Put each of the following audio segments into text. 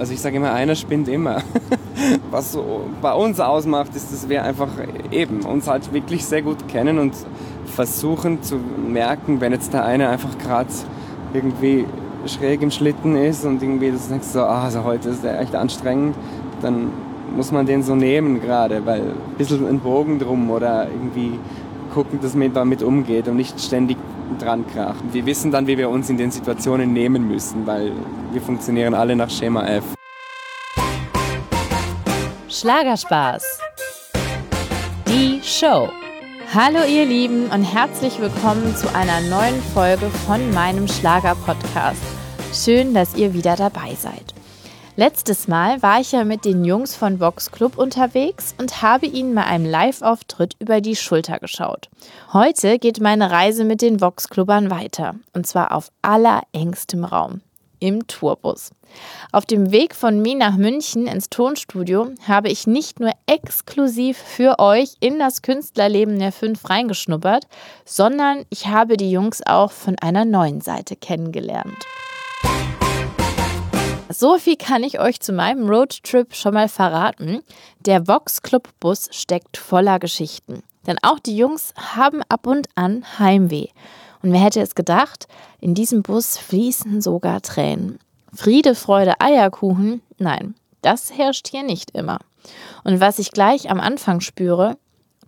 Also ich sage immer, einer spinnt immer. Was so bei uns ausmacht, ist, dass wir einfach eben uns halt wirklich sehr gut kennen und versuchen zu merken, wenn jetzt der eine einfach gerade irgendwie schräg im Schlitten ist und irgendwie das denkst so, ah, also heute ist der echt anstrengend, dann muss man den so nehmen gerade, weil ein bisschen ein Bogen drum oder irgendwie gucken, dass man damit umgeht und nicht ständig dran krachen. Wir wissen dann, wie wir uns in den Situationen nehmen müssen, weil wir funktionieren alle nach Schema F. Schlagerspaß. Die Show. Hallo ihr Lieben und herzlich willkommen zu einer neuen Folge von meinem Schlager-Podcast. Schön, dass ihr wieder dabei seid. Letztes Mal war ich ja mit den Jungs von Vox Club unterwegs und habe ihnen bei einem Live-Auftritt über die Schulter geschaut. Heute geht meine Reise mit den Vox Clubbern weiter und zwar auf allerengstem Raum im Tourbus. Auf dem Weg von mir nach München ins Tonstudio habe ich nicht nur exklusiv für euch in das Künstlerleben der Fünf reingeschnuppert, sondern ich habe die Jungs auch von einer neuen Seite kennengelernt. So viel kann ich euch zu meinem Roadtrip schon mal verraten. Der Vox Club Bus steckt voller Geschichten. Denn auch die Jungs haben ab und an Heimweh. Und wer hätte es gedacht, in diesem Bus fließen sogar Tränen. Friede, Freude, Eierkuchen? Nein, das herrscht hier nicht immer. Und was ich gleich am Anfang spüre,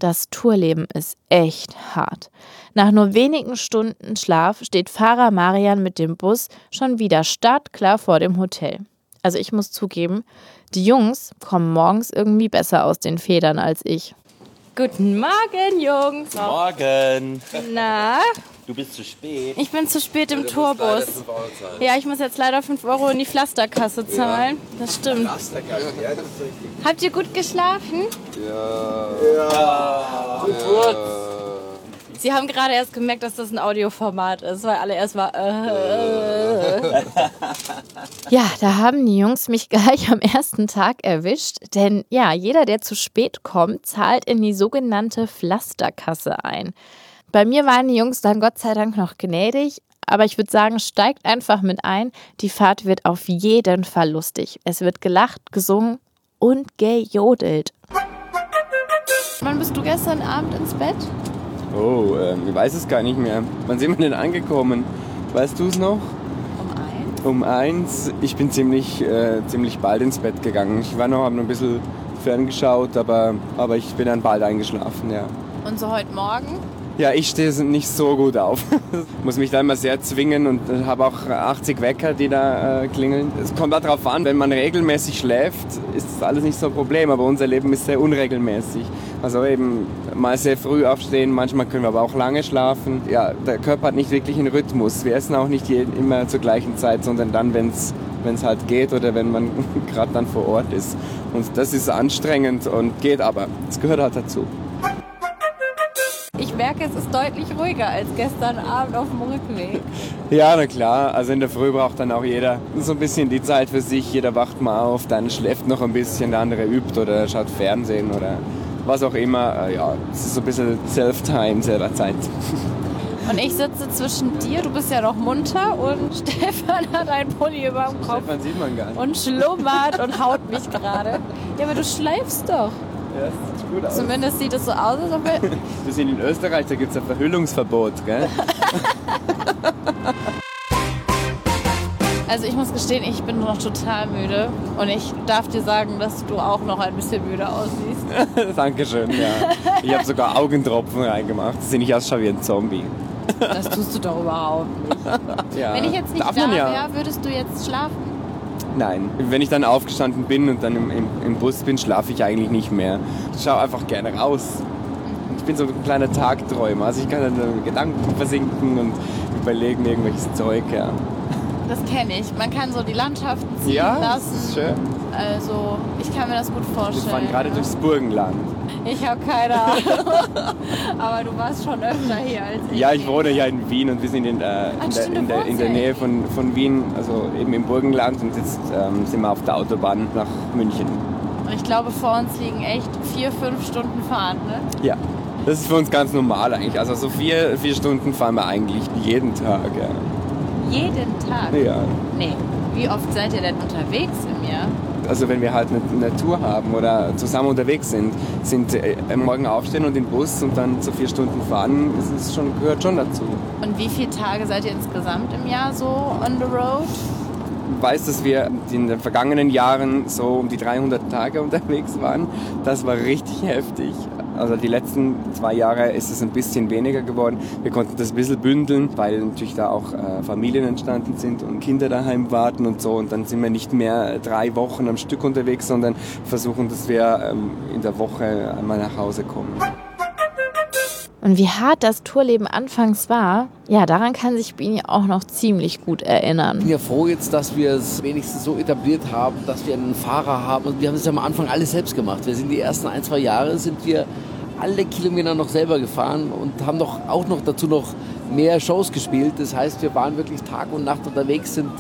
das Tourleben ist echt hart. Nach nur wenigen Stunden Schlaf steht Fahrer Marian mit dem Bus schon wieder startklar vor dem Hotel. Also ich muss zugeben, die Jungs kommen morgens irgendwie besser aus den Federn als ich. Guten Morgen, Jungs. Morgen. Na? Du bist zu spät. Ich bin zu spät im Tourbus. Ja, ich muss jetzt leider 5 Euro in die Pflasterkasse zahlen. Das stimmt. Habt ihr gut geschlafen? Sie haben gerade erst gemerkt, dass das ein Audioformat ist, weil alle erst mal. Äh. ja, da haben die Jungs mich gleich am ersten Tag erwischt. Denn ja, jeder, der zu spät kommt, zahlt in die sogenannte Pflasterkasse ein. Bei mir waren die Jungs dann Gott sei Dank noch gnädig. Aber ich würde sagen, steigt einfach mit ein. Die Fahrt wird auf jeden Fall lustig. Es wird gelacht, gesungen und gejodelt. Wann bist du gestern Abend ins Bett? Oh, ähm, ich weiß es gar nicht mehr. Wann sind wir denn angekommen? Weißt du es noch? Um eins. Um eins. Ich bin ziemlich, äh, ziemlich bald ins Bett gegangen. Ich war noch, habe noch ein bisschen ferngeschaut, aber, aber ich bin dann bald eingeschlafen, ja. Und so heute Morgen? Ja, ich stehe nicht so gut auf. Muss mich da immer sehr zwingen und habe auch 80 Wecker, die da äh, klingeln. Es kommt darauf an, wenn man regelmäßig schläft, ist das alles nicht so ein Problem, aber unser Leben ist sehr unregelmäßig. Also eben mal sehr früh aufstehen, manchmal können wir aber auch lange schlafen. Ja, der Körper hat nicht wirklich einen Rhythmus. Wir essen auch nicht jeden, immer zur gleichen Zeit, sondern dann, wenn es wenn es halt geht oder wenn man gerade dann vor Ort ist. Und das ist anstrengend und geht aber. Es gehört halt dazu. Ich merke, es ist deutlich ruhiger als gestern Abend auf dem Rückweg. Ja, na klar. Also in der Früh braucht dann auch jeder so ein bisschen die Zeit für sich. Jeder wacht mal auf, dann schläft noch ein bisschen, der andere übt oder schaut Fernsehen oder was auch immer. Äh, Ja, es ist so ein bisschen Self-Time, selber Zeit. Und ich sitze zwischen dir, du bist ja noch munter und Stefan hat einen Pulli über dem Kopf Stefan sieht man gar nicht. und schlummert und haut mich gerade. Ja, aber du schläfst doch. Ja, das sieht gut aus. Zumindest sieht es so aus, als ob wir... Wir sind in Österreich, da gibt es ein Verhüllungsverbot, gell? Also ich muss gestehen, ich bin noch total müde und ich darf dir sagen, dass du auch noch ein bisschen müde aussiehst. Dankeschön, ja. Ich habe sogar Augentropfen reingemacht, dass ich nicht ausschaue wie ein Zombie. Das tust du doch überhaupt nicht. Ja. Wenn ich jetzt nicht Darf da ja. wäre, würdest du jetzt schlafen? Nein, wenn ich dann aufgestanden bin und dann im, im, im Bus bin, schlafe ich eigentlich nicht mehr. Ich schaue einfach gerne raus. Ich bin so ein kleiner Tagträumer. Also ich kann dann Gedanken versinken und überlegen irgendwelches Zeug. Ja, Das kenne ich. Man kann so die Landschaften ziehen ja das lassen. ist schön. Also, ich kann mir das gut Wir vorstellen. fahren gerade durchs Burgenland. Ich habe keine Ahnung. Aber du warst schon öfter hier als ich. Ja, ich wohne ja in Wien und wir sind in, äh, in, der, in, der, in der ja Nähe von, von Wien, also eben im Burgenland und jetzt ähm, sind wir auf der Autobahn nach München. Und ich glaube, vor uns liegen echt vier, fünf Stunden Fahrt, ne? Ja, das ist für uns ganz normal eigentlich. Also so vier, vier Stunden fahren wir eigentlich jeden Tag. Ja. Jeden Tag. ja. Nee. Wie oft seid ihr denn unterwegs im Jahr? Also wenn wir halt eine, eine Tour haben oder zusammen unterwegs sind, sind äh, morgen aufstehen und den Bus und dann so vier Stunden fahren, das ist schon, gehört schon dazu. Und wie viele Tage seid ihr insgesamt im Jahr so on the road? Ich weiß, dass wir in den vergangenen Jahren so um die 300 Tage unterwegs waren. Das war richtig heftig. Also die letzten zwei Jahre ist es ein bisschen weniger geworden. Wir konnten das ein bisschen bündeln, weil natürlich da auch äh, Familien entstanden sind und Kinder daheim warten und so. Und dann sind wir nicht mehr drei Wochen am Stück unterwegs, sondern versuchen, dass wir ähm, in der Woche einmal nach Hause kommen. Und wie hart das Tourleben anfangs war, ja, daran kann sich Bini auch noch ziemlich gut erinnern. Ich bin ja froh jetzt, dass wir es wenigstens so etabliert haben, dass wir einen Fahrer haben. Und wir haben es ja am Anfang alles selbst gemacht. Wir sind die ersten ein, zwei Jahre sind wir alle Kilometer noch selber gefahren und haben doch auch noch dazu noch mehr Shows gespielt. Das heißt, wir waren wirklich Tag und Nacht unterwegs, sind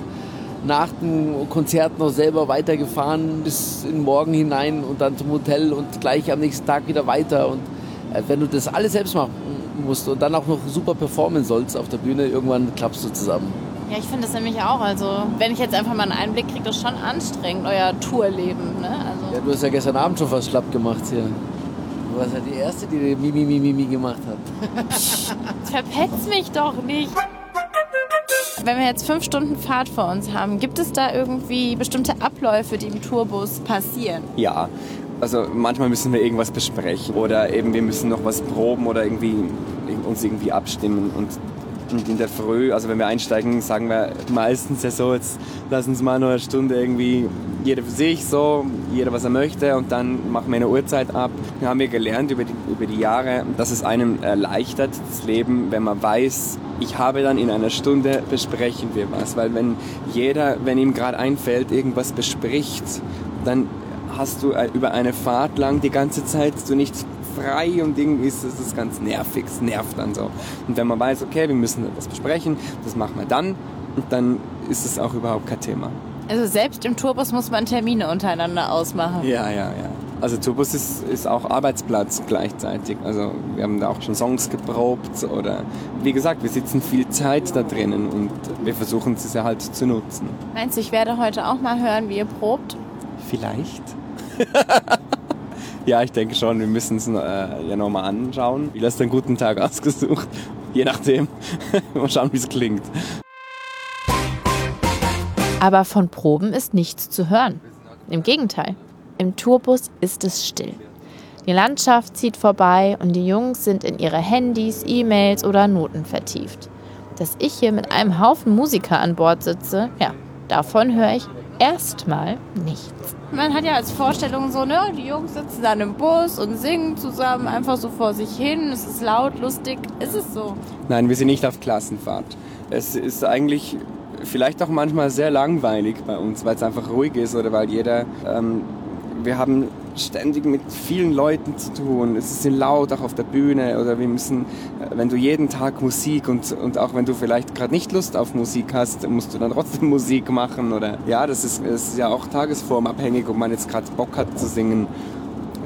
nach dem Konzert noch selber weitergefahren bis in den Morgen hinein und dann zum Hotel und gleich am nächsten Tag wieder weiter. Und wenn du das alles selbst machen musst und dann auch noch super performen sollst auf der Bühne, irgendwann klappst du zusammen. Ja, ich finde das nämlich auch. Also, wenn ich jetzt einfach mal einen Einblick kriege, das ist schon anstrengend, euer Tourleben. Ne? Also Ja, du hast ja gestern Abend schon fast schlapp gemacht hier. Du warst ja die Erste, die Mimi, Mimi, Mimi gemacht hat. verpetz mich doch nicht. Wenn wir jetzt fünf Stunden Fahrt vor uns haben, gibt es da irgendwie bestimmte Abläufe, die im Tourbus passieren? Ja, also manchmal müssen wir irgendwas besprechen oder eben wir müssen noch was proben oder irgendwie uns irgendwie abstimmen und in der Früh, also wenn wir einsteigen, sagen wir meistens ja so, jetzt lass uns mal noch eine Stunde irgendwie jeder für sich so, jeder was er möchte und dann machen wir eine Uhrzeit ab. Wir haben ja gelernt über die, über die Jahre, dass es einem erleichtert, das Leben, wenn man weiß, ich habe dann in einer Stunde besprechen wir was, weil wenn jeder, wenn ihm gerade einfällt, irgendwas bespricht, dann hast du äh, über eine Fahrt lang die ganze Zeit so nicht frei und irgendwie ist das ganz nervig, es nervt dann so. Und wenn man weiß, okay, wir müssen das besprechen, das machen wir dann und dann ist es auch überhaupt kein Thema. Also selbst im Tourbus muss man Termine untereinander ausmachen. Ja, ja, ja. Also Tourbus ist, ist auch Arbeitsplatz gleichzeitig. Also wir haben da auch schon Songs geprobt oder wie gesagt, wir sitzen viel Zeit da drinnen und wir versuchen es ja halt zu nutzen. Meinst du, ich werde heute auch mal hören, wie ihr probt? Vielleicht. ja, ich denke schon. Wir müssen es äh, ja nochmal anschauen. Wie du einen guten Tag ausgesucht? Je nachdem. mal schauen, wie es klingt. Aber von Proben ist nichts zu hören. Im Gegenteil, im Tourbus ist es still. Die Landschaft zieht vorbei und die Jungs sind in ihre Handys, E-Mails oder Noten vertieft. Dass ich hier mit einem Haufen Musiker an Bord sitze, ja, davon höre ich erstmal nichts. Man hat ja als Vorstellung so, ne, die Jungs sitzen dann im Bus und singen zusammen einfach so vor sich hin. Es ist laut, lustig. Ist es so? Nein, wir sind nicht auf Klassenfahrt. Es ist eigentlich vielleicht auch manchmal sehr langweilig bei uns, weil es einfach ruhig ist oder weil jeder. Ähm, wir haben ständig mit vielen Leuten zu tun. Es ist laut auch auf der Bühne oder wir müssen, äh, wenn du jeden Tag Musik und, und auch wenn du vielleicht gerade nicht Lust auf Musik hast, musst du dann trotzdem Musik machen oder ja, das ist, ist ja auch tagesformabhängig, ob man jetzt gerade Bock hat zu singen.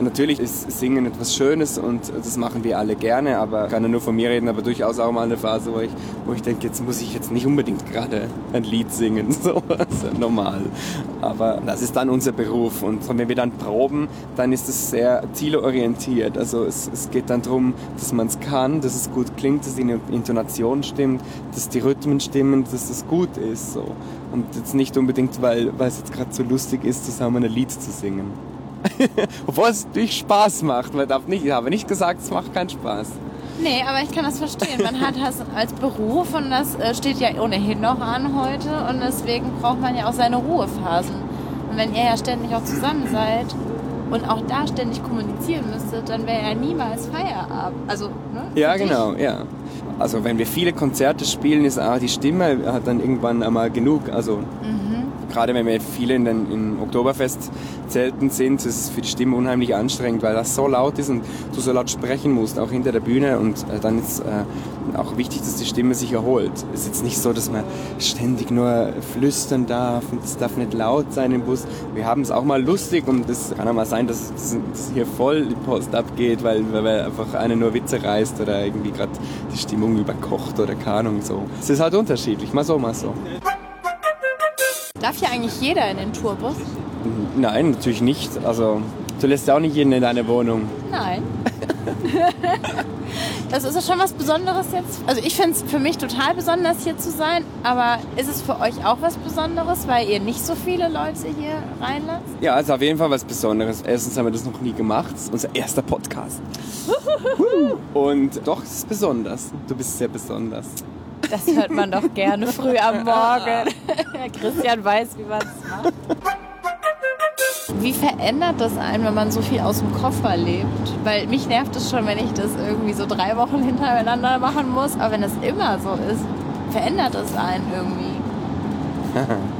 Natürlich ist Singen etwas Schönes und das machen wir alle gerne, aber ich kann ja nur von mir reden, aber durchaus auch mal eine Phase, wo ich, wo ich denke, jetzt muss ich jetzt nicht unbedingt gerade ein Lied singen, so ist normal. Aber das ist dann unser Beruf und wenn wir dann proben, dann ist es sehr zielorientiert. Also es, es geht dann darum, dass man es kann, dass es gut klingt, dass die Intonation stimmt, dass die Rhythmen stimmen, dass es gut ist. So. Und jetzt nicht unbedingt, weil, weil es jetzt gerade so lustig ist, zusammen ein Lied zu singen. Obwohl es natürlich Spaß macht. Man darf nicht, ich habe nicht gesagt, es macht keinen Spaß. Nee, aber ich kann das verstehen. Man hat das als Beruf und das äh, steht ja ohnehin noch an heute und deswegen braucht man ja auch seine Ruhephasen. Und wenn ihr ja ständig auch zusammen seid und auch da ständig kommunizieren müsstet, dann wäre ja niemals Feierabend. Also, ne? Ja, Für dich. genau, ja. Also wenn wir viele Konzerte spielen, ist auch die Stimme hat dann irgendwann einmal genug. Also gerade wenn wir viele in den in Oktoberfestzelten sind, ist es für die Stimme unheimlich anstrengend, weil das so laut ist und du so laut sprechen musst, auch hinter der Bühne. Und äh, dann ist äh, auch wichtig, dass die Stimme sich erholt. Es ist jetzt nicht so, dass man ständig nur flüstern darf und es darf nicht laut sein im Bus. Wir haben es auch mal lustig und es kann auch mal sein, dass, dass hier voll die Post abgeht, weil, weil einfach einer nur Witze reißt oder irgendwie gerade die Stimmung überkocht oder keine Ahnung so. Es ist halt unterschiedlich, mal so, mal so. Darf ja eigentlich jeder in den Tourbus? Nein, natürlich nicht. Also du lässt ja auch nicht jeden in deine Wohnung. Nein. das ist ja schon was Besonderes jetzt. Also ich finde es für mich total besonders hier zu sein, aber ist es für euch auch was Besonderes, weil ihr nicht so viele Leute hier reinlasst? Ja, also auf jeden Fall was Besonderes. Erstens haben wir das noch nie gemacht. Das ist unser erster Podcast. Und doch, es ist besonders. Du bist sehr besonders. Das hört man doch gerne früh am Morgen. Christian weiß, wie man es macht. Wie verändert das einen, wenn man so viel aus dem Koffer lebt? Weil mich nervt es schon, wenn ich das irgendwie so drei Wochen hintereinander machen muss. Aber wenn es immer so ist, verändert es einen irgendwie.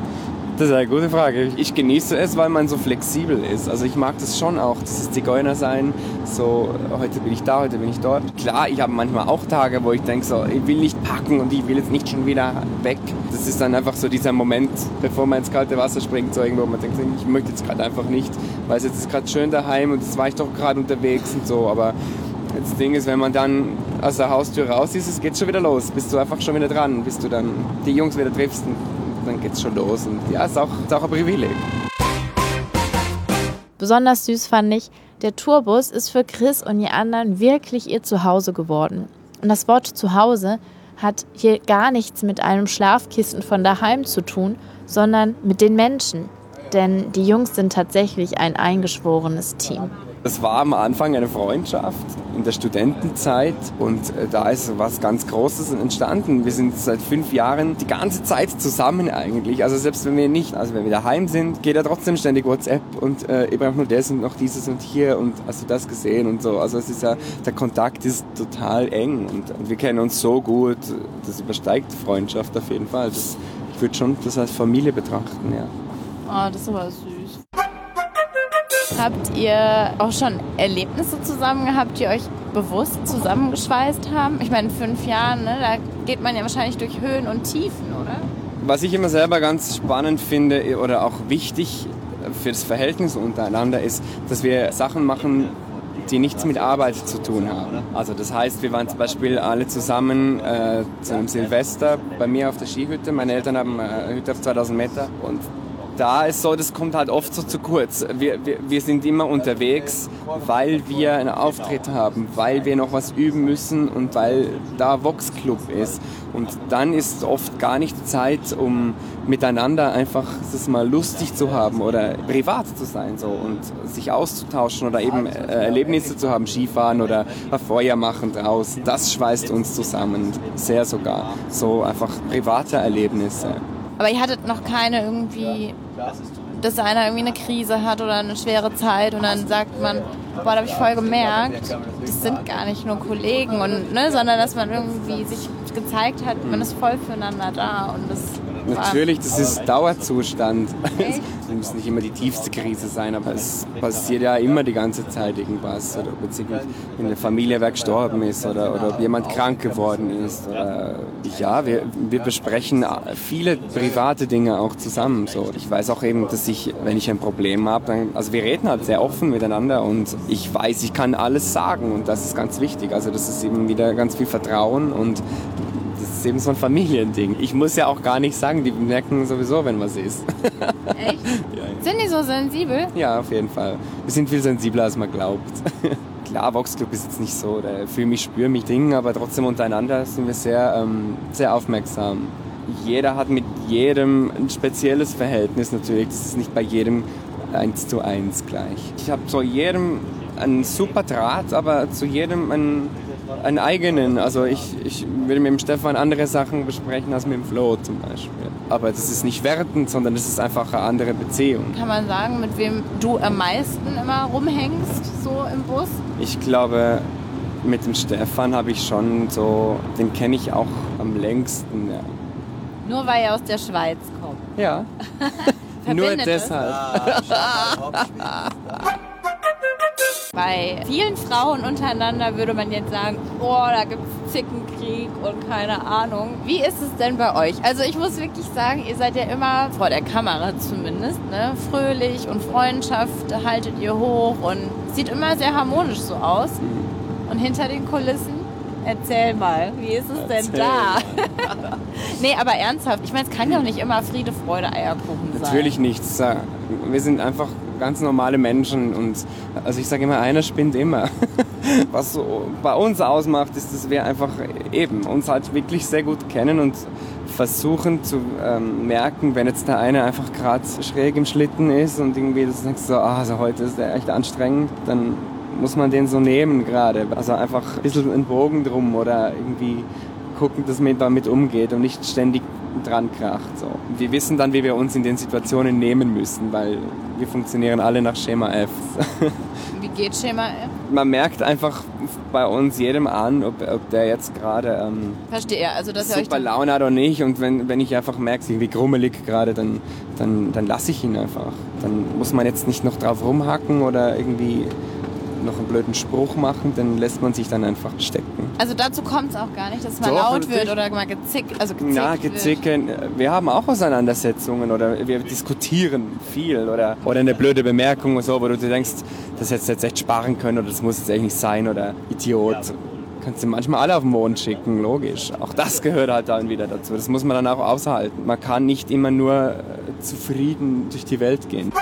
Das ist eine gute Frage. Ich genieße es, weil man so flexibel ist. Also ich mag das schon auch, dieses Zigeuner sein. So, heute bin ich da, heute bin ich dort. Klar, ich habe manchmal auch Tage, wo ich denke, so, ich will nicht packen und ich will jetzt nicht schon wieder weg. Das ist dann einfach so dieser Moment, bevor man ins kalte Wasser springt, so irgendwo, man denkt, ich möchte jetzt gerade einfach nicht, weil es jetzt ist gerade schön daheim und jetzt war ich doch gerade unterwegs und so. Aber das Ding ist, wenn man dann aus der Haustür raus ist, es geht schon wieder los. Bist du einfach schon wieder dran, bis du dann die Jungs wieder triffst dann geht's schon los. Und ja, ist auch, ist auch ein Privileg. Besonders süß fand ich, der Tourbus ist für Chris und die anderen wirklich ihr Zuhause geworden. Und das Wort Zuhause hat hier gar nichts mit einem Schlafkissen von daheim zu tun, sondern mit den Menschen. Denn die Jungs sind tatsächlich ein eingeschworenes Team. Das war am Anfang eine Freundschaft in der Studentenzeit und äh, da ist was ganz Großes entstanden. Wir sind seit fünf Jahren die ganze Zeit zusammen eigentlich. Also selbst wenn wir nicht, also wenn wir daheim sind, geht er trotzdem ständig WhatsApp und äh, ich brauche nur das und noch dieses und hier und hast du das gesehen und so. Also es ist ja, der Kontakt ist total eng und, und wir kennen uns so gut, das übersteigt Freundschaft auf jeden Fall. Das, ich würde schon das als Familie betrachten, ja. Oh, das ist aber süß. Habt ihr auch schon Erlebnisse zusammen gehabt, die euch bewusst zusammengeschweißt haben? Ich meine, in fünf Jahren, ne, da geht man ja wahrscheinlich durch Höhen und Tiefen, oder? Was ich immer selber ganz spannend finde oder auch wichtig für das Verhältnis untereinander ist, dass wir Sachen machen, die nichts mit Arbeit zu tun haben. Also das heißt, wir waren zum Beispiel alle zusammen äh, zu einem Silvester bei mir auf der Skihütte. Meine Eltern haben eine Hütte auf 2000 Meter und da ist so, das kommt halt oft so zu kurz. Wir, wir, wir sind immer unterwegs, weil wir einen Auftritt haben, weil wir noch was üben müssen und weil da Vox Club ist. Und dann ist oft gar nicht Zeit, um miteinander einfach das mal lustig zu haben oder privat zu sein so und sich auszutauschen oder eben äh, Erlebnisse zu haben, Skifahren oder ein Feuer machen draus. Das schweißt uns zusammen, sehr sogar. So einfach private Erlebnisse. Aber ihr hattet noch keine irgendwie, dass einer irgendwie eine Krise hat oder eine schwere Zeit und dann sagt man, boah, da habe ich voll gemerkt, das sind gar nicht nur Kollegen, und, ne, sondern dass man irgendwie sich gezeigt hat, man ist voll füreinander da und das Natürlich, das ist Dauerzustand. Es muss nicht immer die tiefste Krise sein, aber es passiert ja immer die ganze Zeit irgendwas. Oder ob jetzt in der Familie wer gestorben ist oder, oder ob jemand krank geworden ist. Oder, ja, wir, wir besprechen viele private Dinge auch zusammen. So. Ich weiß auch eben, dass ich, wenn ich ein Problem habe, also wir reden halt sehr offen miteinander und ich weiß, ich kann alles sagen und das ist ganz wichtig. Also das ist eben wieder ganz viel Vertrauen und ist eben so ein Familiending. Ich muss ja auch gar nicht sagen, die merken sowieso, wenn was ist. Echt? ja, ja. Sind die so sensibel? Ja, auf jeden Fall. Wir sind viel sensibler, als man glaubt. Klar, Vox Club ist jetzt nicht so, der fühle mich, spüre mich Ding, aber trotzdem untereinander sind wir sehr, ähm, sehr aufmerksam. Jeder hat mit jedem ein spezielles Verhältnis natürlich. Das ist nicht bei jedem eins zu eins gleich. Ich habe zu jedem einen super Draht, aber zu jedem einen einen eigenen. Also ich, ich würde mit dem Stefan andere Sachen besprechen als mit dem Flo zum Beispiel. Aber das ist nicht wertend, sondern das ist einfach eine andere Beziehung. Kann man sagen, mit wem du am meisten immer rumhängst, so im Bus? Ich glaube, mit dem Stefan habe ich schon so, den kenne ich auch am längsten. Ja. Nur weil er aus der Schweiz kommt. Ja. Nur deshalb. Bei vielen Frauen untereinander würde man jetzt sagen, oh, da gibt es Zickenkrieg und keine Ahnung. Wie ist es denn bei euch? Also ich muss wirklich sagen, ihr seid ja immer, vor der Kamera zumindest, ne, fröhlich und Freundschaft haltet ihr hoch und sieht immer sehr harmonisch so aus. Und hinter den Kulissen Erzähl mal, wie ist es denn da? nee, aber ernsthaft, ich meine, es kann ja auch nicht immer Friede, Freude, Eierkuchen sein. Natürlich nichts. Wir sind einfach ganz normale Menschen und also ich sage immer, einer spinnt immer. Was so bei uns ausmacht, ist, dass wir einfach eben uns halt wirklich sehr gut kennen und versuchen zu ähm, merken, wenn jetzt der eine einfach gerade schräg im Schlitten ist und irgendwie das denkst so, ah, also heute ist der echt anstrengend, dann muss man den so nehmen gerade. Also einfach ein bisschen einen Bogen drum oder irgendwie gucken, dass man damit umgeht und nicht ständig dran kracht. So. Wir wissen dann, wie wir uns in den Situationen nehmen müssen, weil wir funktionieren alle nach Schema F. Wie geht Schema F? Man merkt einfach bei uns jedem an, ob, ob der jetzt gerade ähm, Verstehe, also dass super dann- Laune hat oder nicht. Und wenn, wenn ich einfach merke, wie grummelig gerade, dann, dann, dann lasse ich ihn einfach. Dann muss man jetzt nicht noch drauf rumhacken oder irgendwie noch einen blöden Spruch machen, dann lässt man sich dann einfach stecken. Also dazu kommt es auch gar nicht, dass mal Doch, laut wird natürlich. oder mal gezickt, also gezickt Na, wird. gezicken. Wir haben auch Auseinandersetzungen oder wir diskutieren viel oder, oder eine blöde Bemerkung oder so, wo du dir denkst, das hättest du jetzt echt sparen können oder das muss jetzt echt nicht sein oder Idiot. Kannst du manchmal alle auf den Mond schicken, logisch. Auch das gehört halt dann wieder dazu. Das muss man dann auch aushalten. Man kann nicht immer nur äh, zufrieden durch die Welt gehen.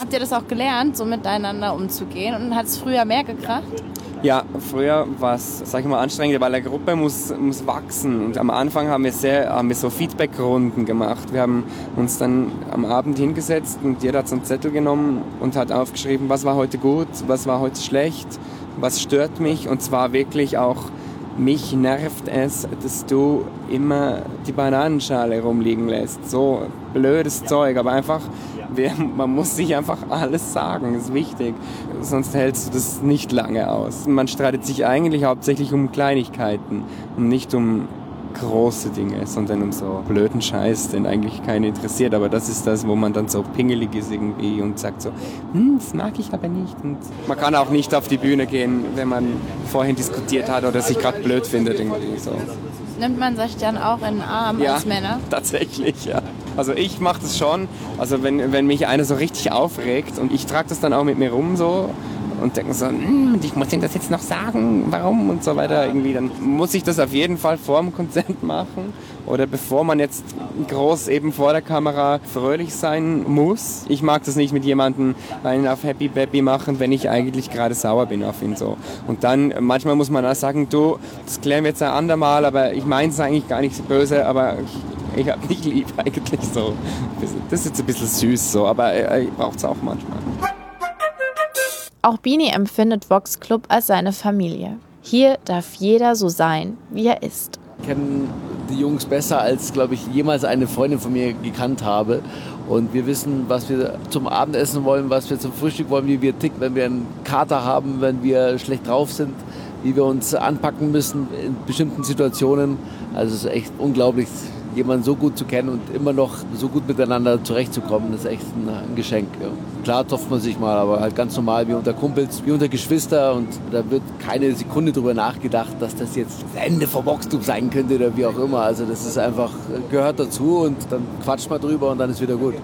Habt ihr das auch gelernt, so miteinander umzugehen und hat es früher mehr gekracht? Ja, früher war es, sag ich mal, anstrengender, weil eine Gruppe muss, muss wachsen. Und am Anfang haben wir, sehr, haben wir so Feedback-Runden gemacht. Wir haben uns dann am Abend hingesetzt und jeder hat so einen Zettel genommen und hat aufgeschrieben, was war heute gut, was war heute schlecht, was stört mich. Und zwar wirklich auch, mich nervt es, dass du immer die Bananenschale rumliegen lässt. So blödes Zeug, aber einfach, wir, man muss sich einfach alles sagen, ist wichtig. Sonst hältst du das nicht lange aus. Man streitet sich eigentlich hauptsächlich um Kleinigkeiten und nicht um große Dinge, sondern um so blöden Scheiß, den eigentlich keinen interessiert. Aber das ist das, wo man dann so pingelig ist irgendwie und sagt so, hm, das mag ich aber nicht. Und man kann auch nicht auf die Bühne gehen, wenn man vorhin diskutiert hat oder sich gerade blöd findet irgendwie so. Nimmt man sich dann auch in den Arm als Männer? Tatsächlich, ja. Also ich mache das schon. Also wenn, wenn mich einer so richtig aufregt und ich trage das dann auch mit mir rum so und denke so, "Hm, ich muss ihm das jetzt noch sagen, warum und so weiter irgendwie, dann muss ich das auf jeden Fall vor dem Konzert machen oder bevor man jetzt groß eben vor der Kamera fröhlich sein muss. Ich mag das nicht mit jemandem einen auf Happy Baby machen, wenn ich eigentlich gerade sauer bin auf ihn so. Und dann manchmal muss man auch sagen, du, das klären wir jetzt ein andermal, aber ich meine es eigentlich gar nicht so böse, aber ich, ich hab dich lieb eigentlich so. Das ist jetzt ein bisschen süß so, aber äh, ich brauche es auch manchmal. Auch Bini empfindet Vox Club als seine Familie. Hier darf jeder so sein, wie er ist. kennen die Jungs besser, als, glaube ich, jemals eine Freundin von mir gekannt habe. Und wir wissen, was wir zum Abendessen wollen, was wir zum Frühstück wollen, wie wir ticken, wenn wir einen Kater haben, wenn wir schlecht drauf sind, wie wir uns anpacken müssen in bestimmten Situationen. Also es ist echt unglaublich, jemanden so gut zu kennen und immer noch so gut miteinander zurechtzukommen. Das ist echt ein, Geschenk. Ja. Klar trifft man sich mal, aber halt ganz normal wie unter Kumpels, wie unter Geschwister. Und da wird keine Sekunde drüber nachgedacht, dass das jetzt das Ende vom Boxclub sein könnte oder wie auch immer. Also das ist einfach, gehört dazu und dann quatscht man drüber und dann ist wieder gut.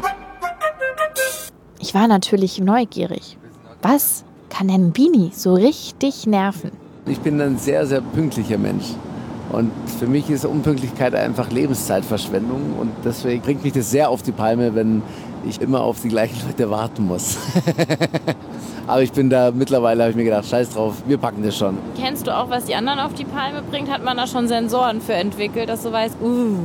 Ich war natürlich neugierig. Was kann denn Bini so richtig nerven? Ich bin ein sehr, sehr pünktlicher Mensch. Und für mich ist Unpünktlichkeit einfach Lebenszeitverschwendung. Und deswegen bringt mich das sehr auf die Palme, wenn ich immer auf die gleichen Leute warten muss. Aber ich bin da mittlerweile, habe ich mir gedacht, scheiß drauf, wir packen das schon. Kennst du auch, was die anderen auf die Palme bringt? Hat man da schon Sensoren für entwickelt, dass du weißt, uh,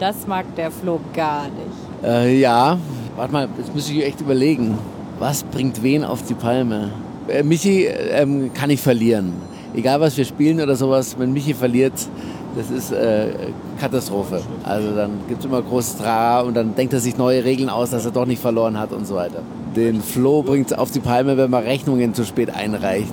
das mag der Flo gar nicht. Äh, ja, warte mal, jetzt muss ich echt überlegen. Was bringt wen auf die Palme? Äh, Michi ähm, kann ich verlieren. Egal was wir spielen oder sowas, wenn Michi verliert, das ist äh, Katastrophe. Also dann gibt es immer großes Tra und dann denkt er sich neue Regeln aus, dass er doch nicht verloren hat und so weiter. Den Flo bringt auf die Palme, wenn man Rechnungen zu spät einreicht.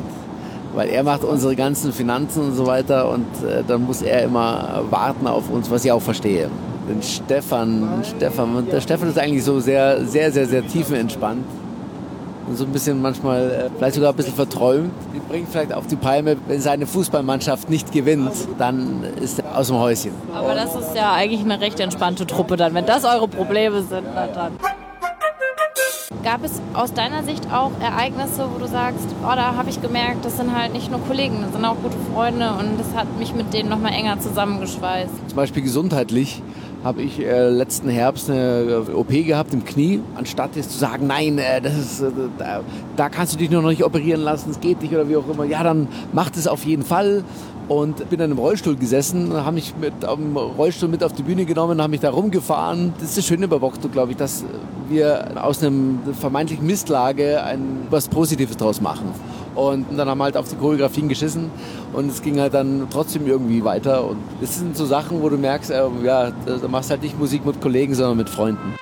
Weil er macht unsere ganzen Finanzen und so weiter und äh, dann muss er immer warten auf uns, was ich auch verstehe. Den Stefan, Stefan, der Stefan ist eigentlich so sehr, sehr, sehr, sehr tiefenentspannt und so ein bisschen manchmal, äh, vielleicht sogar ein bisschen verträumt. Die bringt vielleicht auf die Palme, wenn seine Fußballmannschaft nicht gewinnt, dann ist er aus dem Häuschen. Aber das ist ja eigentlich eine recht entspannte Truppe dann, wenn das eure Probleme sind. Dann. Gab es aus deiner Sicht auch Ereignisse, wo du sagst, oh, da habe ich gemerkt, das sind halt nicht nur Kollegen, das sind auch gute Freunde und das hat mich mit denen nochmal enger zusammengeschweißt? Zum Beispiel gesundheitlich habe ich äh, letzten Herbst eine äh, OP gehabt im Knie. Anstatt jetzt zu sagen, nein, äh, das ist, äh, da, da kannst du dich noch nicht operieren lassen, es geht nicht oder wie auch immer. Ja, dann macht es auf jeden Fall und bin dann im Rollstuhl gesessen, habe mich mit am Rollstuhl mit auf die Bühne genommen, habe mich da rumgefahren. Das ist das Schöne bei Bokto, glaube ich, dass wir aus einem vermeintlichen Mistlage ein, was Positives draus machen. Und dann haben wir halt auf die Choreografien geschissen und es ging halt dann trotzdem irgendwie weiter. Und das sind so Sachen, wo du merkst, äh, ja, da machst halt nicht Musik mit Kollegen, sondern mit Freunden.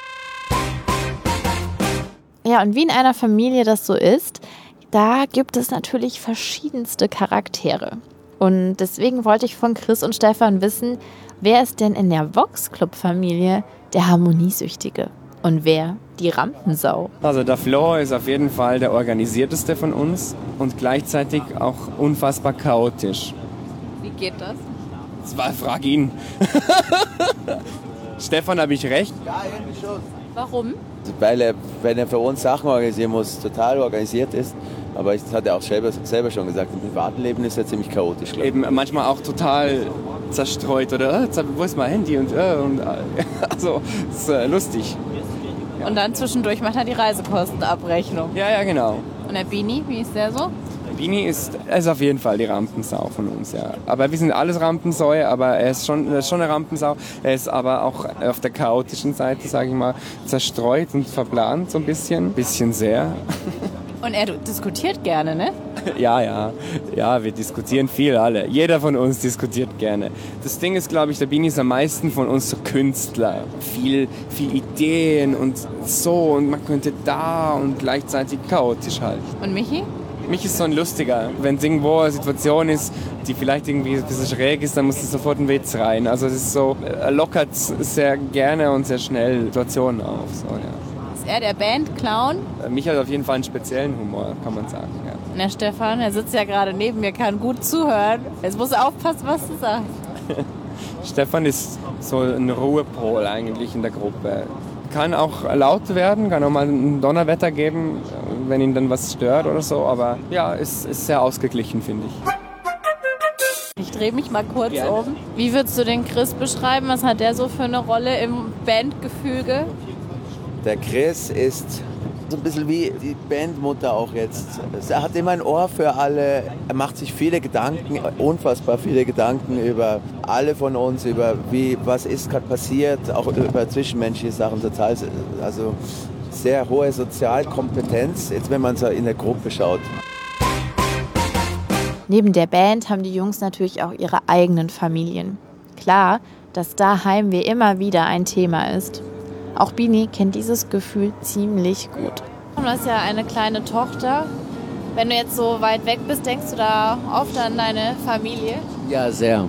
Ja, und wie in einer Familie das so ist, da gibt es natürlich verschiedenste Charaktere. Und deswegen wollte ich von Chris und Stefan wissen, wer ist denn in der Vox Club Familie der Harmoniesüchtige und wer die Rampensau? Also der Flo ist auf jeden Fall der organisierteste von uns und gleichzeitig auch unfassbar chaotisch. Wie geht das? Das war, frag ihn. Stefan, habe ich recht? Ja, irgendwie schon. Warum? Weil er, wenn er für uns Sachen organisieren muss, total organisiert ist. Aber das hat er auch selber, selber schon gesagt, im privaten Leben ist er ziemlich chaotisch. ich. Eben manchmal auch total zerstreut oder wo ist mein Handy und, äh, und also ist äh, lustig. Und dann zwischendurch macht er die Reisekostenabrechnung. Ja, ja, genau. Und der Bini, wie ist der so? Bini ist, ist auf jeden Fall die Rampensau von uns, ja. Aber wir sind alles Rampensäue, aber er ist schon, er ist schon eine Rampensau. Er ist aber auch auf der chaotischen Seite, sage ich mal, zerstreut und verplant so ein bisschen. Bisschen sehr. Und er diskutiert gerne, ne? Ja, ja, ja, wir diskutieren viel alle. Jeder von uns diskutiert gerne. Das Ding ist, glaube ich, der Bini ist am meisten von uns so Künstler. Viel, viel Ideen und so und man könnte da und gleichzeitig chaotisch halt. Und Michi? Mich ist so ein lustiger. Wenn es irgendwo eine Situation ist, die vielleicht irgendwie ein bisschen schräg ist, dann muss es sofort ein Witz rein. Also es ist so, er lockert sehr gerne und sehr schnell Situationen auf. So, ja. Er der Bandclown? Äh, Mich hat auf jeden Fall einen speziellen Humor, kann man sagen. Ja. Der Stefan, der sitzt ja gerade neben mir, kann gut zuhören. Jetzt muss er aufpassen, was du sagst. Stefan ist so ein Ruhepol eigentlich in der Gruppe. Kann auch laut werden, kann auch mal ein Donnerwetter geben, wenn ihn dann was stört oder so, aber ja, ist, ist sehr ausgeglichen, finde ich. Ich drehe mich mal kurz um. Wie würdest du den Chris beschreiben? Was hat der so für eine Rolle im Bandgefüge? Der Chris ist so ein bisschen wie die Bandmutter auch jetzt. Er hat immer ein Ohr für alle. Er macht sich viele Gedanken, unfassbar viele Gedanken über alle von uns, über wie, was ist gerade passiert, auch über zwischenmenschliche Sachen total. Also sehr hohe Sozialkompetenz, jetzt wenn man so in der Gruppe schaut. Neben der Band haben die Jungs natürlich auch ihre eigenen Familien. Klar, dass daheim wie immer wieder ein Thema ist. Auch Bini kennt dieses Gefühl ziemlich gut. Du hast ja eine kleine Tochter. Wenn du jetzt so weit weg bist, denkst du da oft an deine Familie? Ja, sehr.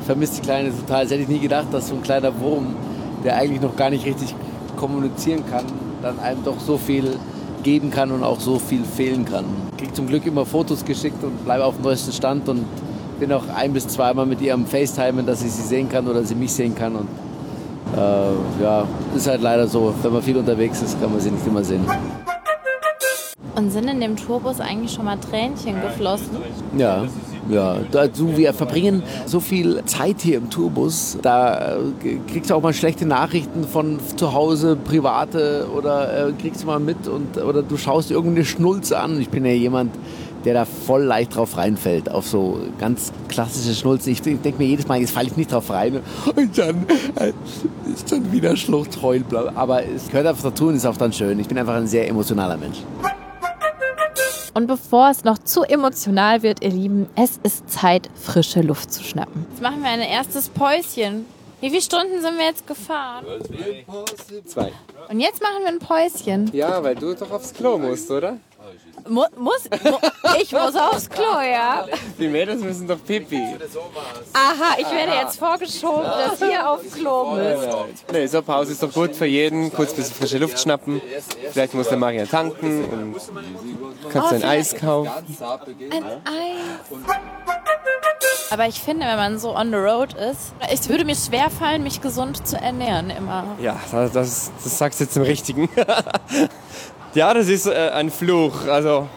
Ich vermisse die Kleine total. Das hätte ich nie gedacht, dass so ein kleiner Wurm, der eigentlich noch gar nicht richtig kommunizieren kann, dann einem doch so viel geben kann und auch so viel fehlen kann. Ich kriege zum Glück immer Fotos geschickt und bleibe auf dem neuesten Stand und bin auch ein bis zweimal mit ihr am FaceTimen, dass ich sie sehen kann oder sie mich sehen kann. Und äh, ja, ist halt leider so. Wenn man viel unterwegs ist, kann man sie nicht immer sehen. Und sind in dem Tourbus eigentlich schon mal Tränchen geflossen? Ja, ja. Dazu, wir verbringen so viel Zeit hier im Tourbus. Da äh, kriegst du auch mal schlechte Nachrichten von zu Hause, private oder äh, kriegst du mal mit und oder du schaust irgendeine Schnulze an. Ich bin ja jemand, der da voll leicht drauf reinfällt, auf so ganz klassische Schnulzen. Ich denke mir jedes Mal, jetzt falle ich nicht drauf rein und dann äh, ist dann wieder Schlucht, Heul, bla. Aber es gehört einfach dazu und ist auch dann schön. Ich bin einfach ein sehr emotionaler Mensch. Und bevor es noch zu emotional wird, ihr Lieben, es ist Zeit, frische Luft zu schnappen. Jetzt machen wir ein erstes Päuschen. Wie viele Stunden sind wir jetzt gefahren? Zwei. Und jetzt machen wir ein Päuschen. Ja, weil du doch aufs Klo musst, oder? Mu muss, mu ich muss aufs Klo, ja. Die Mädels müssen doch pipi. Aha, ich werde jetzt vorgeschoben, dass ihr aufs Klo müsst. Nee, so Pause ist doch gut für jeden. Kurz ein bisschen frische Luft schnappen. Vielleicht muss der Maria tanken und kannst Oh, ein Eis kaufen. Ein Eis. Aber ich finde, wenn man so on the road ist, es würde mir schwerfallen, mich gesund zu ernähren immer. Ja, das, das, das sagst du jetzt im Richtigen. ja, das ist äh, ein Fluch. Also,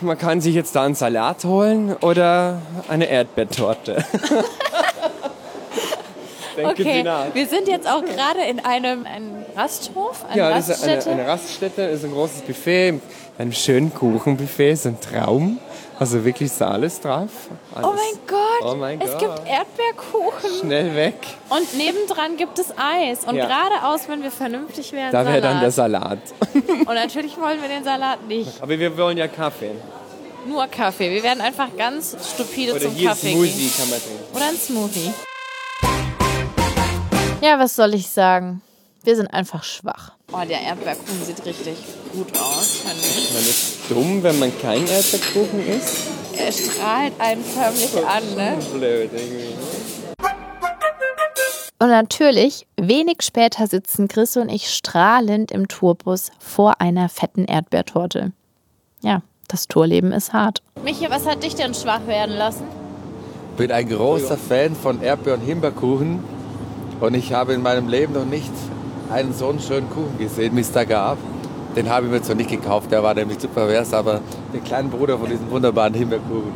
man kann sich jetzt da einen Salat holen oder eine Erdbeertorte. Okay, wir sind jetzt auch gerade in einem, einem Rasthof, eine Ja, das ist Raststätte. eine, eine Raststätte, ist ein großes Buffet, einem schönen Kuchenbuffet, ist ein Traum. Also wirklich alles drauf. Alles. oh mein Gott, Oh mein es Gott. gibt Erdbeerkuchen Schnell weg. und nebendran gibt es Eis. Und Ja. geradeaus, wenn wir vernünftig wären, Da wäre dann der Salat. Und natürlich wollen wir den Salat nicht. Aber wir wollen ja Kaffee. Nur Kaffee. Wir werden einfach ganz stupide Oder zum hier Kaffee Smoothie gehen. kann man trinken. Oder ein Smoothie. Ja, was soll ich sagen? Wir sind einfach schwach. Oh, der Erdbeerkuchen sieht richtig gut aus, finde ich. Man ist dumm, wenn man kein Erdbeerkuchen isst. Er strahlt einen förmlich an, ne? Blöd irgendwie. Und natürlich, wenig später sitzen Chris und ich strahlend im Tourbus vor einer fetten Erdbeertorte. Ja, das Tourleben ist hart. Michi, was hat dich denn schwach werden lassen? bin ein großer Fan von Erdbeer- und Himbeerkuchen und ich habe in meinem Leben noch nicht einen so einen schönen Kuchen gesehen, da gab. Den habe ich mir zwar nicht gekauft, der war nämlich zu pervers, aber den kleinen Bruder von diesem wunderbaren Himbeerkuchen.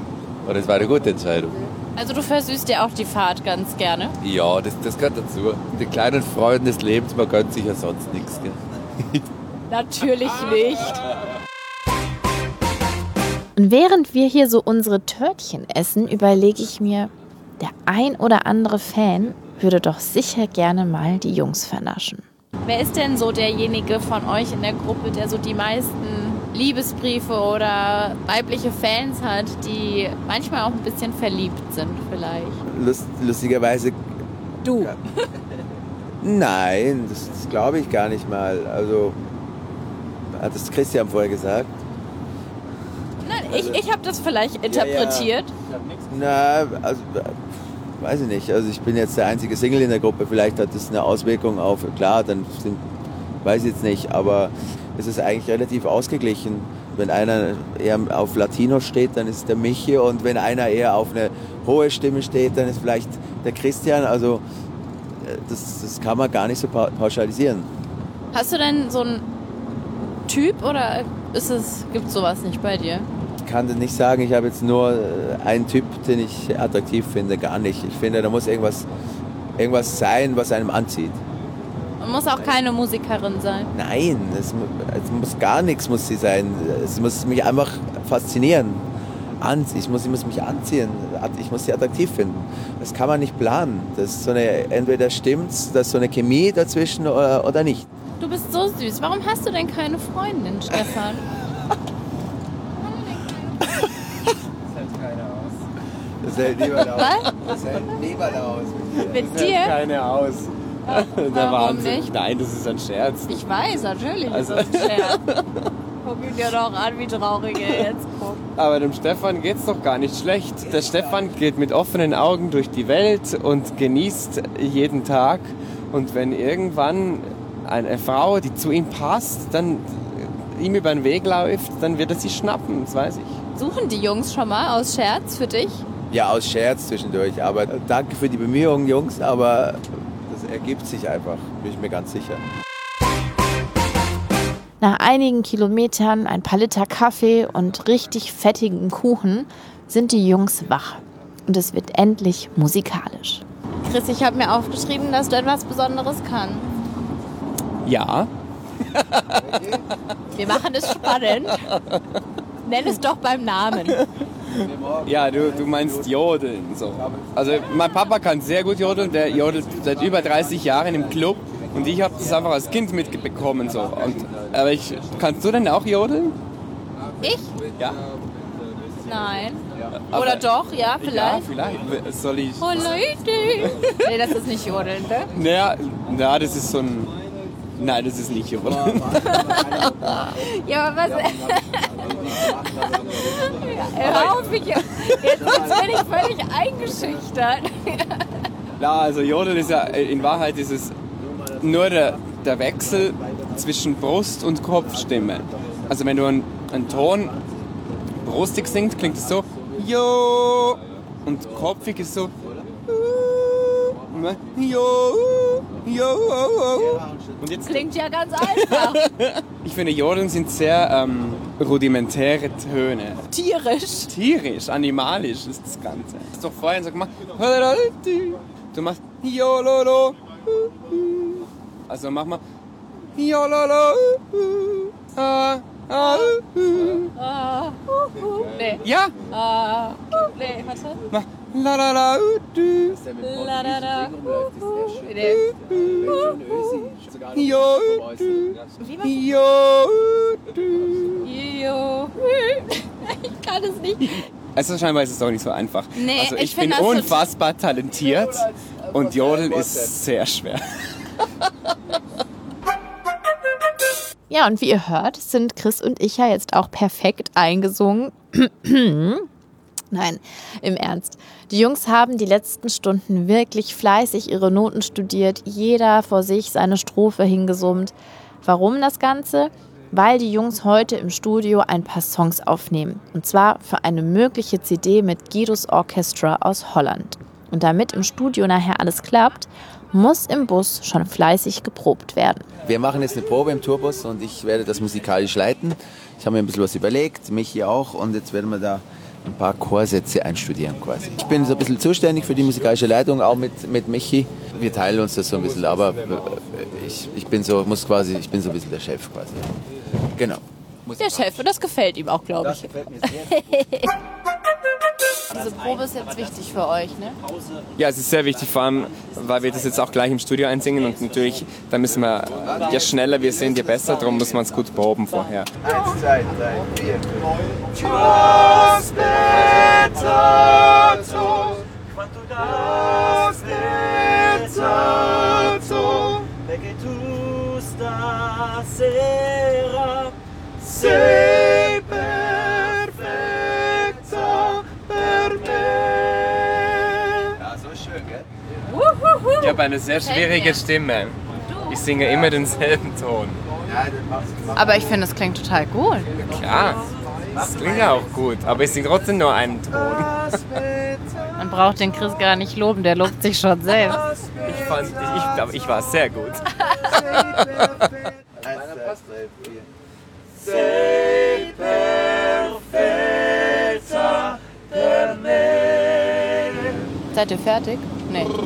Und es war eine gute Entscheidung. Also du versüßt dir auch die Fahrt ganz gerne. Ja, das, das gehört dazu. Die kleinen Freuden des Lebens, man gönnt sich ja sonst nichts. Gell? Natürlich nicht. Und während wir hier so unsere Törtchen essen, überlege ich mir, der ein oder andere Fan würde doch sicher gerne mal die Jungs vernaschen. Wer ist denn so derjenige von euch in der Gruppe, der so die meisten Liebesbriefe oder weibliche Fans hat, die manchmal auch ein bisschen verliebt sind vielleicht? Lust, lustigerweise, Du. nein, das, das glaube ich gar nicht mal. Also, hat das Christian vorher gesagt? Nein, ich, ich habe das vielleicht interpretiert. Na, also, weiß ich nicht. Also ich bin jetzt der einzige Single in der Gruppe. Vielleicht hat das eine Auswirkung auf, klar, dann sind, weiß ich jetzt nicht, aber es ist eigentlich relativ ausgeglichen. Wenn einer eher auf Latino steht, dann ist der Michi und wenn einer eher auf eine hohe Stimme steht, dann ist vielleicht der Christian. Also äh, das, das kann man gar nicht so pa- pauschalisieren. Hast du denn so einen Typ oder ist es, gibt sowas nicht bei dir? Ich kann das nicht sagen, ich habe jetzt nur äh, einen Typ, den ich attraktiv finde, gar nicht. Ich finde, da muss irgendwas, irgendwas sein, was einem anzieht. Man muss auch keine Musikerin sein. Nein, es, es muss gar nichts muss sie sein. Es muss mich einfach faszinieren. Ich, muss, ich muss mich anziehen. Ich muss sie attraktiv finden. Das kann man nicht planen. Das ist so eine, entweder stimmt's, da ist so eine Chemie dazwischen oder, oder nicht. Du bist so süß. Warum hast du denn keine Freundin, Stefan? Das hält niemand aus. Das hält niemand aus. Mit dir? Keine aus. Der Warum Wahnsinn. nicht? Nein, das ist ein Scherz. Ich weiß, natürlich Also- ist das ein Scherz. Guck ihn dir doch an, wie traurig er jetzt guckt. Aber dem Stefan geht's doch gar nicht schlecht. Der Stefan geht mit offenen Augen durch die Welt und genießt jeden Tag. Und wenn irgendwann eine Frau, die zu ihm passt, dann ihm über den Weg läuft, dann wird er sie schnappen, das weiß ich. Suchen die Jungs schon mal aus Scherz für dich? Ja, aus Scherz zwischendurch. Aber danke für die Bemühungen, Jungs. Aber das ergibt sich einfach, bin ich mir ganz sicher. Nach einigen Kilometern, ein paar Liter Kaffee und richtig fettigen Kuchen sind die Jungs wach. Und es wird endlich musikalisch. Chris, ich habe mir aufgeschrieben, dass du etwas Besonderes kannst. Ja, Wir machen es spannend. Nenn es doch beim Namen. ja, du, du meinst Jodeln. So. Also mein Papa kann sehr gut jodeln, der jodelt seit über 30 Jahren im Club. Und ich habe das einfach als Kind mitbekommen. So. Und, aber ich, kannst du denn auch jodeln? Ich? Ja. Nein. Aber- Oder doch, ja, Ja, vielleicht. vielleicht. Soll ich. Oh Leute. Nee, das ist nicht Jodeln, ne? Naja, na, das ist so ein. Nein, das ist nicht Jodeln. Ja, aber was. hör auf mich. Jetzt, jetzt bin ich völlig eingeschüchtert. Na, also Jodeln ist ja, in Wahrheit ist es nur der, der Wechsel zwischen Brust- und Kopfstimme. Also wenn du einen, einen Ton brustig singst, klingt es so Jo und kopfig ist so Jo, Jo. Und jetzt, Klingt ja ganz einfach. ich finde, Jodeln sind sehr ähm, rudimentäre Töne. Tierisch. Tierisch, animalisch ist das Ganze. Das ist doch vorhin so gemacht. Du machst Jololo. Also mach mal. Jololo. Ah, ah, Ah, nee. Ja, Ah, nee, warte. mach. La la la. du. La, da. Nee. Jo, du. Jo, du. Jo. Ich kann es nicht. Also scheinbar ist es auch nicht so einfach. Nee, also ich ich, bin unfassbar talentiert und Jodeln ist sehr schwer. Ja, und wie ihr hört, sind Chris und ich ja jetzt auch perfekt eingesungen. Nein, im Ernst. Die Jungs haben die letzten Stunden wirklich fleißig ihre Noten studiert, jeder vor sich seine Strophe hingesummt. Warum das Ganze? Weil die Jungs heute im Studio ein paar Songs aufnehmen. Und zwar für eine mögliche CD mit Guidos Orchestra aus Holland. Und damit im Studio nachher alles klappt, muss im Bus schon fleißig geprobt werden. Wir machen jetzt eine Probe im Tourbus und ich werde das musikalisch leiten. Ich habe mir ein bisschen was überlegt, Michi auch, und jetzt werden wir da ein paar Chorsätze einstudieren quasi. Ich bin so ein bisschen zuständig für die musikalische Leitung, auch mit, mit Michi. Wir teilen uns das so ein bisschen, aber ich, ich bin so, muss quasi, ich bin so ein bisschen der Chef quasi. Genau. Der Chef, und das gefällt ihm auch, glaube ich. gefällt mir sehr. Diese Probe ist jetzt wichtig für euch, ne? Ja, es ist sehr wichtig, vor allem, weil wir das jetzt auch gleich im Studio einsingen und natürlich, da müssen wir, je schneller wir sind, je besser, darum muss man es gut proben vorher. Eins, zwei, drei, vier. Stasera Sei perfetta per me. Ja, so schön, gell? Ich habe eine sehr schwierige Stimme. Ich singe immer denselben Ton. Ja, das machst du. Aber ich finde, es klingt total gut. Klar, das klingt ja auch gut, aber ich singe trotzdem nur einen Ton. Man braucht den Chris gar nicht loben, der lobt sich schon selbst. Ich fand, ich, ich glaube, ich war sehr gut. Seid ihr fertig? Nee.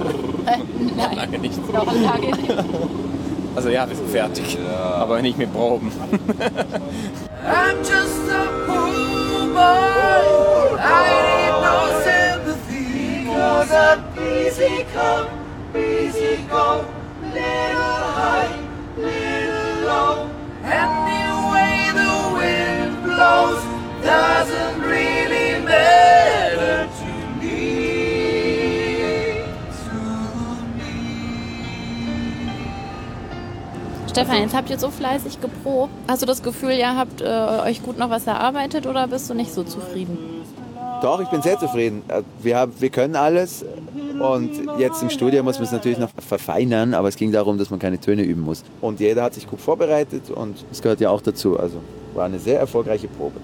Äh, Nein, Lange nicht. noch lange nicht. Also ja, wir sind fertig, aber nicht mit Proben. I'm just a poor boy. I need no sympathy. Stefan, jetzt habt ihr so fleißig geprobt. Hast du das Gefühl, ihr habt äh, euch gut noch was erarbeitet oder bist du nicht so zufrieden? Doch, ich bin sehr zufrieden. Äh, Wir, haben, wir können alles und jetzt im Studio muss man es natürlich noch verfeinern, aber es ging darum, dass man keine Töne üben muss. Und jeder hat sich gut vorbereitet und das gehört ja auch dazu. Also war eine sehr erfolgreiche Probe.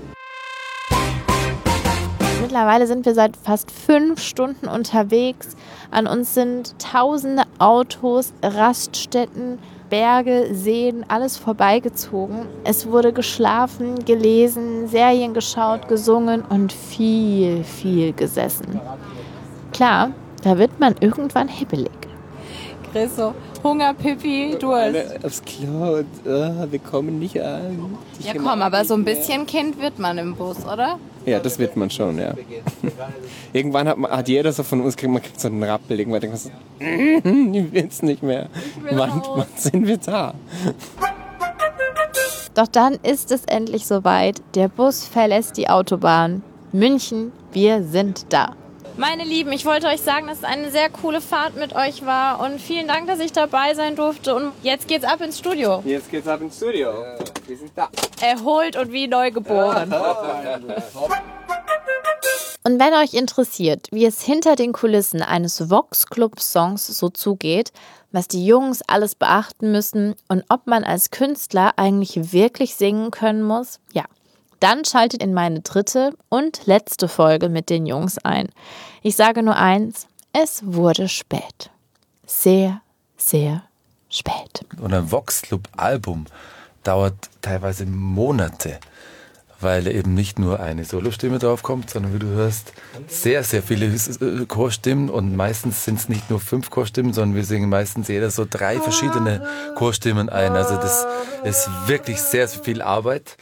Mittlerweile sind wir seit fast fünf Stunden unterwegs. An uns sind tausende Autos, Raststätten, Berge, Seen, alles vorbeigezogen. Es wurde geschlafen, gelesen, Serien geschaut, gesungen und viel, viel gesessen. Klar, da wird man irgendwann hibbelig. Chris, Hunger, Pipi, Durst. Aufs Klo und uh, wir kommen nicht an. Ja komm, aber so ein bisschen Kind wird man im Bus, oder? Ja, das wird man schon, ja. Irgendwann hat, man, hat jeder so von uns, kriegt, man kriegt so einen Rappel. Irgendwann denkt man so, ich will's nicht mehr. Wann, wann sind wir da? Doch dann ist es endlich soweit. Der Bus verlässt die Autobahn. München, wir sind da. Meine Lieben, ich wollte euch sagen, dass es eine sehr coole Fahrt mit euch war und vielen Dank, dass ich dabei sein durfte. Und jetzt geht's ab ins Studio. Jetzt geht's ab ins Studio. Wir sind da. Erholt und wie neu geboren. Und wenn euch interessiert, wie es hinter den Kulissen eines Vox Club Songs so zugeht, was die Jungs alles beachten müssen und ob man als Künstler eigentlich wirklich singen können muss, ja, dann schaltet in meine dritte und letzte Folge mit den Jungs ein. Ich sage nur eins, es wurde spät. Sehr, sehr spät. Und ein Vox Club Album dauert teilweise Monate, weil eben nicht nur eine Solostimme drauf kommt, sondern wie du hörst, sehr, sehr viele äh, Chorstimmen und meistens sind es nicht nur fünf Chorstimmen, sondern wir singen meistens jeder so drei verschiedene Chorstimmen ein. Also das ist wirklich sehr, sehr viel Arbeit.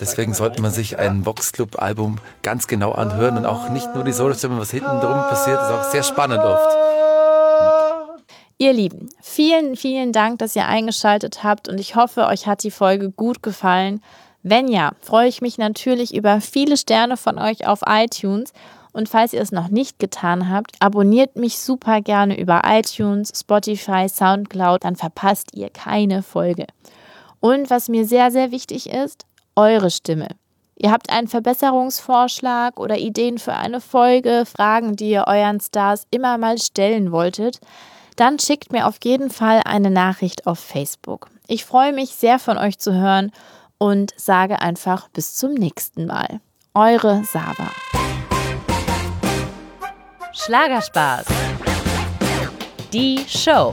Deswegen sollte man sich ein Vox Club Album ganz genau anhören und auch nicht nur die Solostimmen, was hinten drum passiert, ist auch sehr spannend oft. Ihr Lieben, vielen, vielen Dank, dass ihr eingeschaltet habt und ich hoffe, euch hat die Folge gut gefallen. Wenn ja, freue ich mich natürlich über viele Sterne von euch auf iTunes. Und falls ihr es noch nicht getan habt, abonniert mich super gerne über iTunes, Spotify, Soundcloud, dann verpasst ihr keine Folge. Und was mir sehr, sehr wichtig ist, eure Stimme. Ihr habt einen Verbesserungsvorschlag oder Ideen für eine Folge, Fragen, die ihr euren Stars immer mal stellen wolltet, dann schickt mir auf jeden Fall eine Nachricht auf Facebook. Ich freue mich sehr von euch zu hören und sage einfach bis zum nächsten Mal. Eure Saba. Schlagerspaß. Die Show.